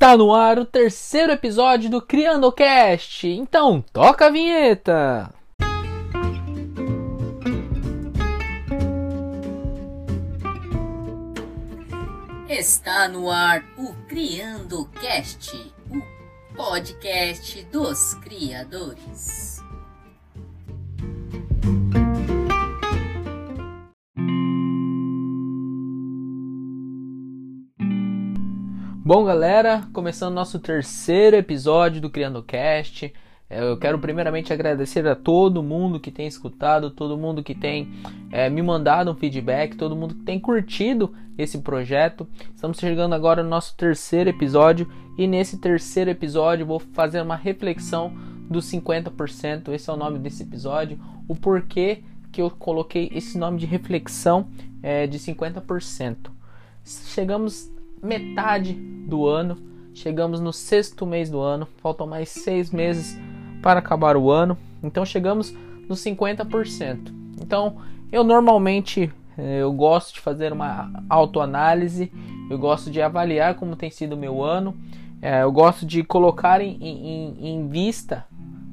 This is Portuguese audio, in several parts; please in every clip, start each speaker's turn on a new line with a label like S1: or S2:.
S1: Está no ar o terceiro episódio do Criando Cast. Então, toca a vinheta.
S2: Está no ar o Criando Cast, o podcast dos criadores.
S1: Bom, galera, começando nosso terceiro episódio do Criando Cast. É, eu quero primeiramente agradecer a todo mundo que tem escutado, todo mundo que tem é, me mandado um feedback, todo mundo que tem curtido esse projeto. Estamos chegando agora no nosso terceiro episódio e nesse terceiro episódio vou fazer uma reflexão dos 50%. Esse é o nome desse episódio. O porquê que eu coloquei esse nome de reflexão é, de 50%. Chegamos metade do ano, chegamos no sexto mês do ano, faltam mais seis meses para acabar o ano, então chegamos nos 50%. Então eu normalmente eh, eu gosto de fazer uma autoanálise, eu gosto de avaliar como tem sido o meu ano, eh, eu gosto de colocar em, em, em vista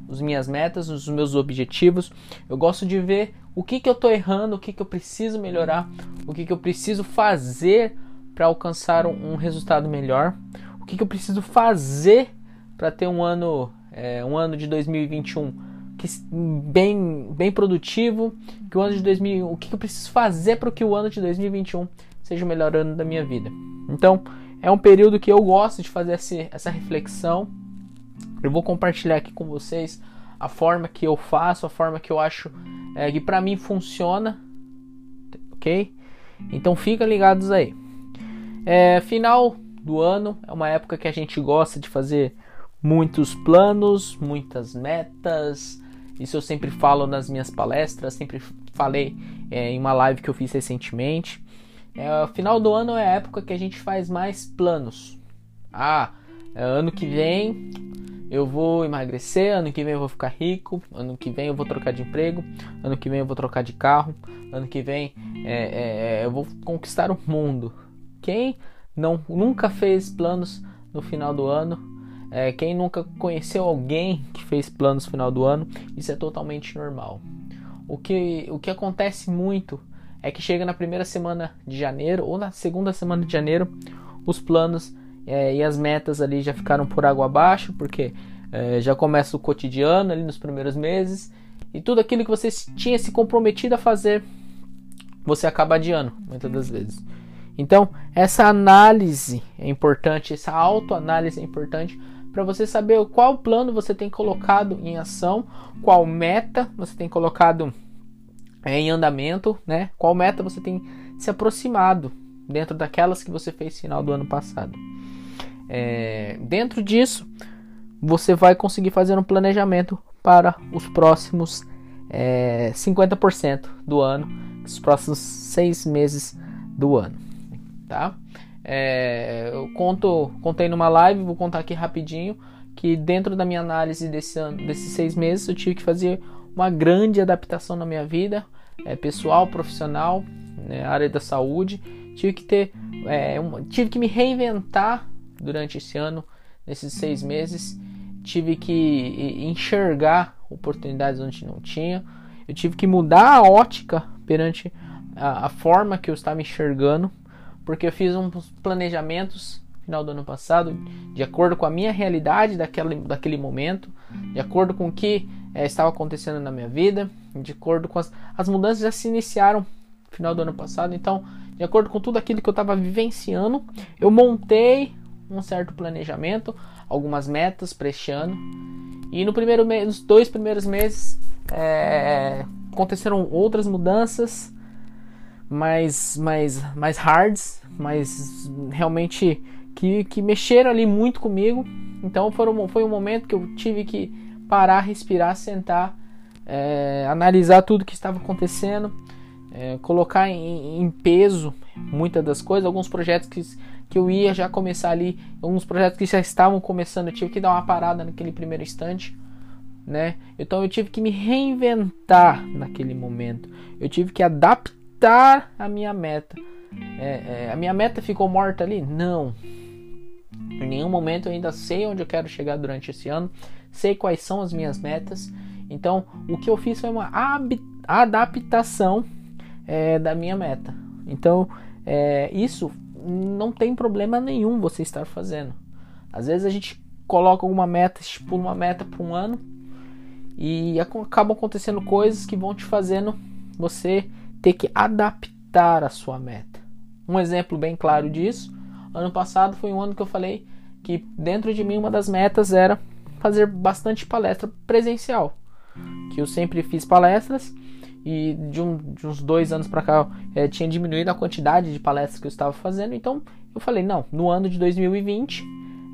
S1: as minhas metas, os meus objetivos, eu gosto de ver o que, que eu estou errando, o que, que eu preciso melhorar, o que, que eu preciso fazer para alcançar um, um, resultado melhor? O que, que eu preciso fazer para ter um ano, é, um ano de 2021 que, bem, bem produtivo? Que o ano de 2000, o que, que eu preciso fazer para que o ano de 2021 seja o melhor ano da minha vida? Então, é um período que eu gosto de fazer esse, essa reflexão. Eu vou compartilhar aqui com vocês a forma que eu faço, a forma que eu acho é, que para mim funciona, ok? Então fica ligados aí. É, final do ano é uma época que a gente gosta de fazer muitos planos, muitas metas. Isso eu sempre falo nas minhas palestras, sempre falei é, em uma live que eu fiz recentemente. É, final do ano é a época que a gente faz mais planos. Ah, é, ano que vem eu vou emagrecer, ano que vem eu vou ficar rico, ano que vem eu vou trocar de emprego, ano que vem eu vou trocar de carro, ano que vem é, é, eu vou conquistar o mundo. Quem não, nunca fez planos no final do ano, é, quem nunca conheceu alguém que fez planos no final do ano, isso é totalmente normal. O que, o que acontece muito é que chega na primeira semana de janeiro ou na segunda semana de janeiro, os planos é, e as metas ali já ficaram por água abaixo, porque é, já começa o cotidiano ali nos primeiros meses e tudo aquilo que você tinha se comprometido a fazer, você acaba adiando muitas das vezes. Então, essa análise é importante, essa autoanálise é importante para você saber qual plano você tem colocado em ação, qual meta você tem colocado é, em andamento, né? Qual meta você tem se aproximado dentro daquelas que você fez final do ano passado. É, dentro disso, você vai conseguir fazer um planejamento para os próximos é, 50% do ano, os próximos seis meses do ano tá? É, eu conto, contei numa live, vou contar aqui rapidinho, que dentro da minha análise desse ano, desses seis meses, eu tive que fazer uma grande adaptação na minha vida, é, pessoal, profissional, né, área da saúde. Tive que ter, é, tive que me reinventar durante esse ano, nesses seis meses. Tive que enxergar oportunidades onde não tinha. Eu tive que mudar a ótica perante a, a forma que eu estava enxergando porque eu fiz uns planejamentos no final do ano passado, de acordo com a minha realidade daquele, daquele momento, de acordo com o que é, estava acontecendo na minha vida, de acordo com as, as mudanças já se iniciaram no final do ano passado, então, de acordo com tudo aquilo que eu estava vivenciando, eu montei um certo planejamento, algumas metas para este ano, e no primeiro mês, nos dois primeiros meses é, aconteceram outras mudanças mais, mais, mais hards, mas realmente que, que mexeram ali muito comigo. Então foram, foi um momento que eu tive que parar, respirar, sentar, é, analisar tudo que estava acontecendo, é, colocar em, em, peso muitas das coisas, alguns projetos que, que eu ia já começar ali, alguns projetos que já estavam começando, eu tive que dar uma parada naquele primeiro instante. Né? Então eu tive que me reinventar naquele momento. Eu tive que adaptar a minha meta. É, é, a minha meta ficou morta ali? Não. Em nenhum momento eu ainda sei onde eu quero chegar durante esse ano, sei quais são as minhas metas. Então, o que eu fiz foi uma adaptação é, da minha meta. Então, é, isso não tem problema nenhum você estar fazendo. Às vezes a gente coloca alguma meta, estipula uma meta para um ano e acabam acontecendo coisas que vão te fazendo você ter que adaptar a sua meta. Um exemplo bem claro disso, ano passado foi um ano que eu falei que dentro de mim uma das metas era fazer bastante palestra presencial. Que eu sempre fiz palestras e de, um, de uns dois anos para cá é, tinha diminuído a quantidade de palestras que eu estava fazendo. Então eu falei: não, no ano de 2020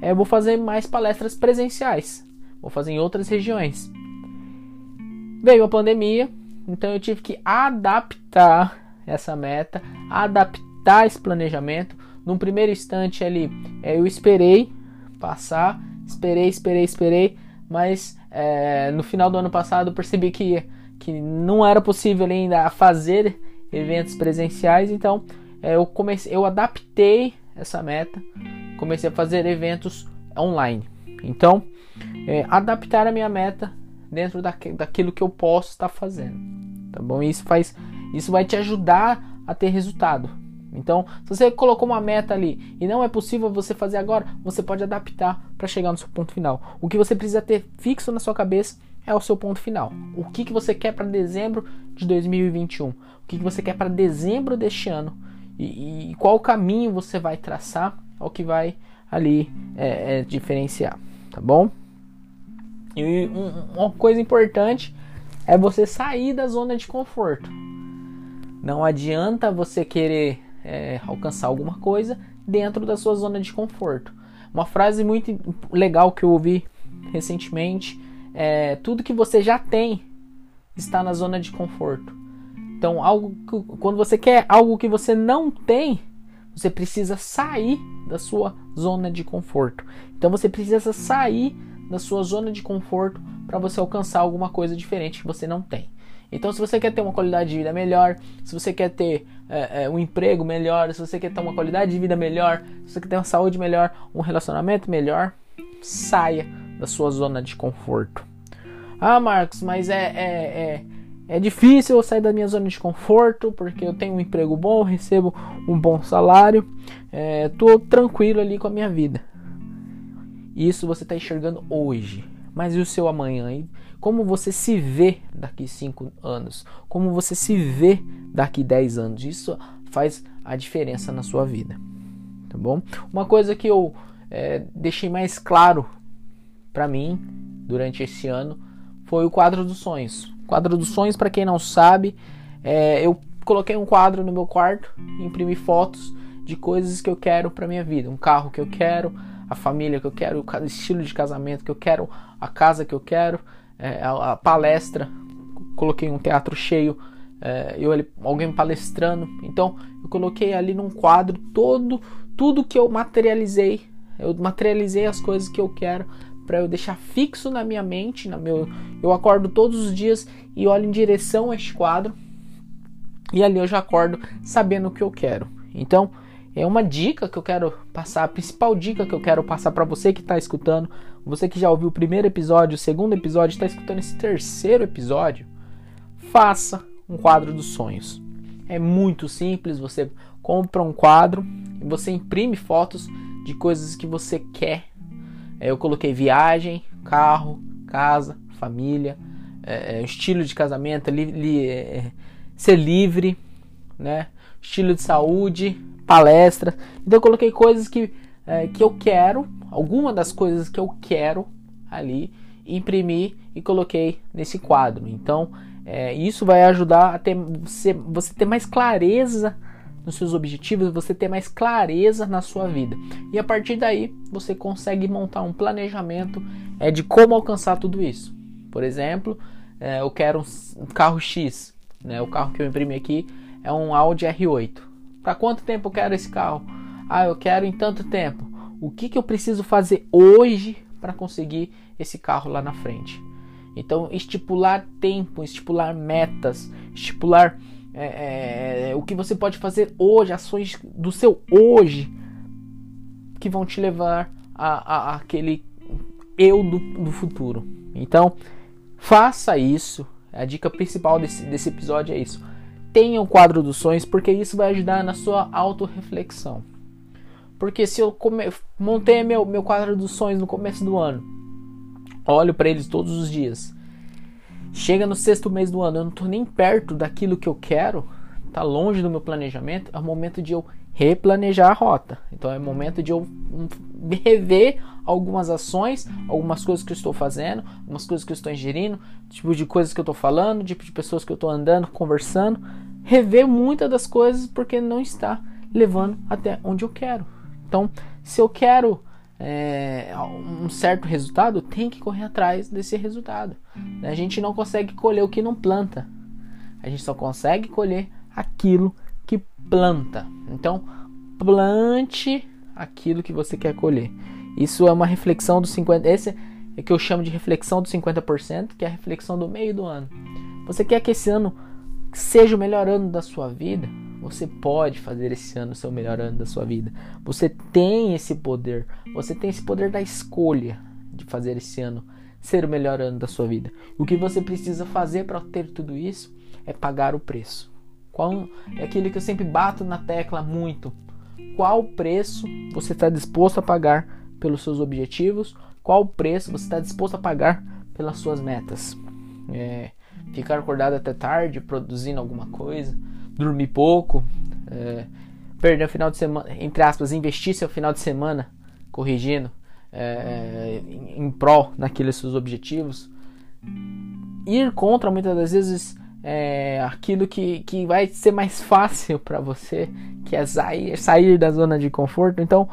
S1: é, eu vou fazer mais palestras presenciais, vou fazer em outras regiões. Veio a pandemia, então eu tive que adaptar essa meta, adaptar esse planejamento. Num primeiro instante ali, é, eu esperei passar, esperei, esperei, esperei, mas é, no final do ano passado eu percebi que, que não era possível ainda fazer eventos presenciais, então é, eu comecei, eu adaptei essa meta, comecei a fazer eventos online. Então, é, adaptar a minha meta dentro daquilo que eu posso estar fazendo, tá bom? Isso faz, isso vai te ajudar a ter resultado. Então, se você colocou uma meta ali e não é possível você fazer agora, você pode adaptar para chegar no seu ponto final. O que você precisa ter fixo na sua cabeça é o seu ponto final. O que, que você quer para dezembro de 2021? O que, que você quer para dezembro deste ano? E, e, qual caminho você vai traçar é o que vai ali é, é, diferenciar, tá bom? E um, uma coisa importante é você sair da zona de conforto. Não adianta você querer é, alcançar alguma coisa dentro da sua zona de conforto. Uma frase muito legal que eu ouvi recentemente é: tudo que você já tem está na zona de conforto. Então, algo que, quando você quer algo que você não tem, você precisa sair da sua zona de conforto. Então, você precisa sair da sua zona de conforto para você alcançar alguma coisa diferente que você não tem. Então, se você quer ter uma qualidade de vida melhor, se você quer ter é, é, um emprego melhor, se você quer ter uma qualidade de vida melhor, se você quer ter uma saúde melhor, um relacionamento melhor, saia da sua zona de conforto. Ah, Marcos, mas é, é, é, é difícil eu sair da minha zona de conforto porque eu tenho um emprego bom, recebo um bom salário, estou é, tranquilo ali com a minha vida. Isso você está enxergando hoje. Mas e o seu amanhã? Como você se vê daqui 5 anos? Como você se vê daqui 10 anos? Isso faz a diferença na sua vida. Tá bom? Uma coisa que eu é, deixei mais claro para mim durante esse ano foi o quadro dos sonhos. O quadro dos sonhos, para quem não sabe, é, eu coloquei um quadro no meu quarto, imprimi fotos de coisas que eu quero para minha vida, um carro que eu quero, a família que eu quero, o estilo de casamento que eu quero, a casa que eu quero, é, a, a, palestra. Coloquei um teatro cheio, é, eu alguém palestrando. Então eu coloquei ali num quadro todo tudo que eu materializei. Eu materializei as coisas que eu quero para eu deixar fixo na minha mente, na meu, eu acordo todos os dias e olho em direção a este quadro. E ali eu já acordo sabendo o que eu quero. Então, é uma dica que eu quero passar, a principal dica que eu quero passar para você que está escutando, você que já ouviu o primeiro episódio, o segundo episódio, está escutando esse terceiro episódio, faça um quadro dos sonhos. É muito simples, você compra um quadro e você imprime fotos de coisas que você quer. É, eu coloquei viagem, carro, casa, família, é, é estilo de casamento, li, li, é, ser livre, né? estilo de saúde, palestra. Então eu coloquei coisas que, é, que eu quero, alguma das coisas que eu quero ali, imprimi e coloquei nesse quadro. Então é, isso vai ajudar a ter você, você ter mais clareza nos seus objetivos, você ter mais clareza na sua vida. E a partir daí você consegue montar um planejamento é, de como alcançar tudo isso. Por exemplo, é, eu quero um carro X, né? O carro que eu imprimi aqui é um Audi R8. Para quanto tempo eu quero esse carro? Ah, eu quero em tanto tempo. O que, que eu preciso fazer hoje para conseguir esse carro lá na frente? Então, estipular tempo, estipular metas, estipular é, é, é, o que você pode fazer hoje, ações do seu hoje que vão te levar a, a, aquele eu do, do futuro. Então, faça isso. A dica principal desse, desse episódio é isso. Tenha o um quadro dos sonhos, porque isso vai ajudar na sua autorreflexão. Porque se eu come... montei meu, meu quadro dos sonhos no começo do ano, olho para eles todos os dias. Chega no sexto mês do ano, eu não estou nem perto daquilo que eu quero, tá longe do meu planejamento, é o momento de eu replanejar a rota. Então é momento de eu rever algumas ações, algumas coisas que eu estou fazendo, algumas coisas que eu estou ingerindo, tipo de coisas que eu estou falando, tipo de pessoas que eu estou andando, conversando, rever muitas das coisas porque não está levando até onde eu quero. Então, se eu quero é, um certo resultado, tem que correr atrás desse resultado. A gente não consegue colher o que não planta. A gente só consegue colher aquilo que planta. Então, plante aquilo que você quer colher. Isso é uma reflexão dos 50, esse é que eu chamo de reflexão dos 50%, que é a reflexão do meio do ano. Você quer que esse ano seja o melhor ano da sua vida? Você pode fazer esse ano o seu melhor ano da sua vida. Você tem esse poder. Você tem esse poder da escolha de fazer esse ano ser o melhor ano da sua vida. O que você precisa fazer para ter tudo isso é pagar o preço. Qual é aquilo que eu sempre bato na tecla muito. Qual preço você está disposto a pagar pelos seus objetivos? Qual preço você está disposto a pagar pelas suas metas? É, ficar acordado até tarde produzindo alguma coisa, dormir pouco, é, perder o final de semana, entre aspas, investir seu final de semana corrigindo é, em, em prol daqueles seus objetivos, ir contra muitas das vezes é, aquilo que, que vai ser mais fácil para você, que é sair, sair da zona de conforto. Então,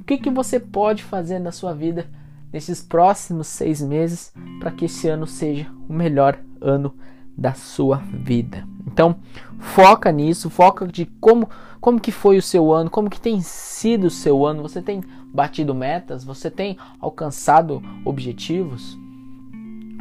S1: o que, que você pode fazer na sua vida nesses próximos seis meses para que esse ano seja o melhor ano da sua vida? Então, foca nisso, foca de como como que foi o seu ano, como que tem sido o seu ano, você tem batido metas, você tem alcançado objetivos?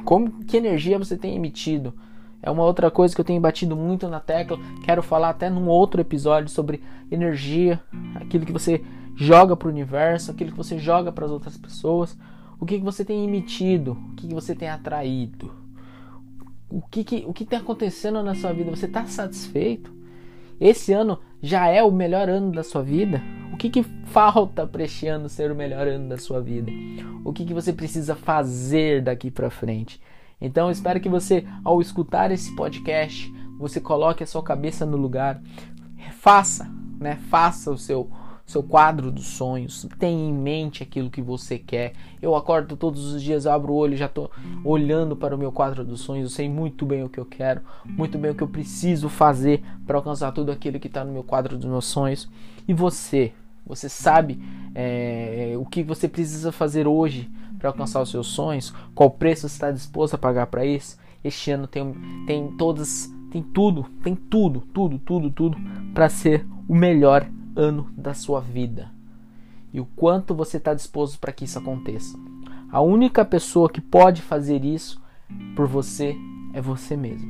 S1: Como que energia você tem emitido? É uma outra coisa que eu tenho batido muito na tecla. Quero falar até num outro episódio sobre energia, aquilo que você joga para o universo, aquilo que você joga para as outras pessoas, o que, que você tem emitido, o que, que você tem atraído, o que que o que está acontecendo na sua vida. Você está satisfeito? Esse ano já é o melhor ano da sua vida? O que, que falta para este ano ser o melhor ano da sua vida? O que, que você precisa fazer daqui para frente? Então, espero que você, ao escutar esse podcast, você coloque a sua cabeça no lugar, faça, né? Faça o seu seu quadro dos sonhos, tenha em mente aquilo que você quer. Eu acordo todos os dias, abro o olho, já estou olhando para o meu quadro dos sonhos, eu sei muito bem o que eu quero, muito bem o que eu preciso fazer para alcançar tudo aquilo que está no meu quadro dos meus sonhos. E você, você sabe é, o que você precisa fazer hoje para alcançar os seus sonhos? Qual preço você está disposto a pagar para isso? Este ano tem, tem todas, tem tudo, tem tudo, tudo, tudo, tudo para ser o melhor ano da sua vida. E o quanto você está disposto para que isso aconteça. A única pessoa que pode fazer isso por você é você mesmo.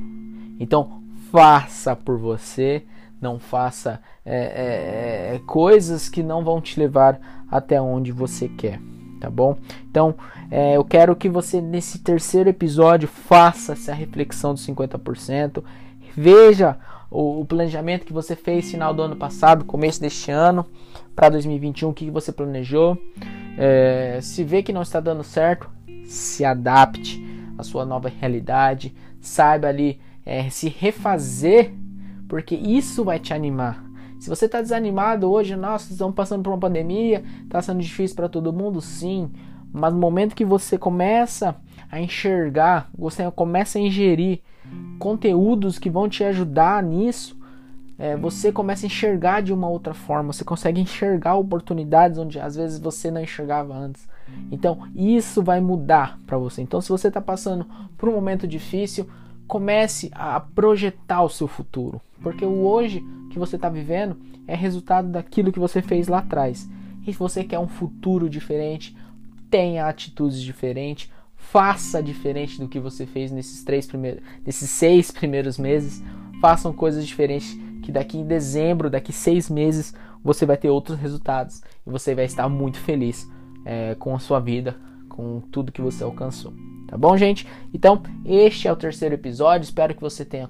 S1: Então faça por você, não faça é, é, é, coisas que não vão te levar até onde você quer tá bom? Então, é, eu quero que você nesse terceiro episódio faça essa reflexão dos 50%, veja o, o planejamento que você fez final do ano passado, começo deste ano, para 2021, o que você planejou. É, se vê que não está dando certo, se adapte à sua nova realidade, saiba ali é, se refazer, porque isso vai te animar. Se você está desanimado hoje, nossa, estamos passando por uma pandemia, está sendo difícil para todo mundo, sim. Mas no momento que você começa a enxergar, você começa a ingerir conteúdos que vão te ajudar nisso, é, você começa a enxergar de uma outra forma. Você consegue enxergar oportunidades onde às vezes você não enxergava antes. Então isso vai mudar para você. Então se você está passando por um momento difícil, comece a projetar o seu futuro, porque o hoje que você está vivendo é resultado daquilo que você fez lá atrás. E se você quer um futuro diferente, tenha atitudes diferentes, faça diferente do que você fez nesses três primeiros, nesses seis primeiros meses. Façam coisas diferentes que daqui em dezembro, daqui seis meses, você vai ter outros resultados e você vai estar muito feliz é, com a sua vida, com tudo que você alcançou. Tá bom, gente? Então, este é o terceiro episódio. Espero que você tenha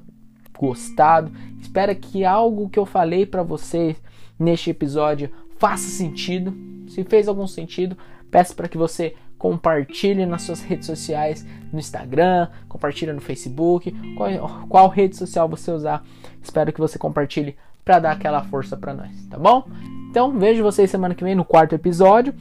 S1: gostado. Espero que algo que eu falei para você neste episódio faça sentido. Se fez algum sentido, peço para que você compartilhe nas suas redes sociais, no Instagram, compartilhe no Facebook, qual, qual rede social você usar. Espero que você compartilhe para dar aquela força para nós, tá bom? Então, vejo vocês semana que vem no quarto episódio.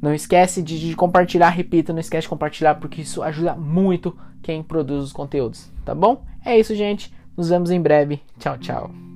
S1: Não esquece de, de, compartilhar, repita, não esquece de compartilhar porque isso ajuda muito quem produz os conteúdos, tá bom? É isso, gente. Nos vemos em breve. Tchau, tchau.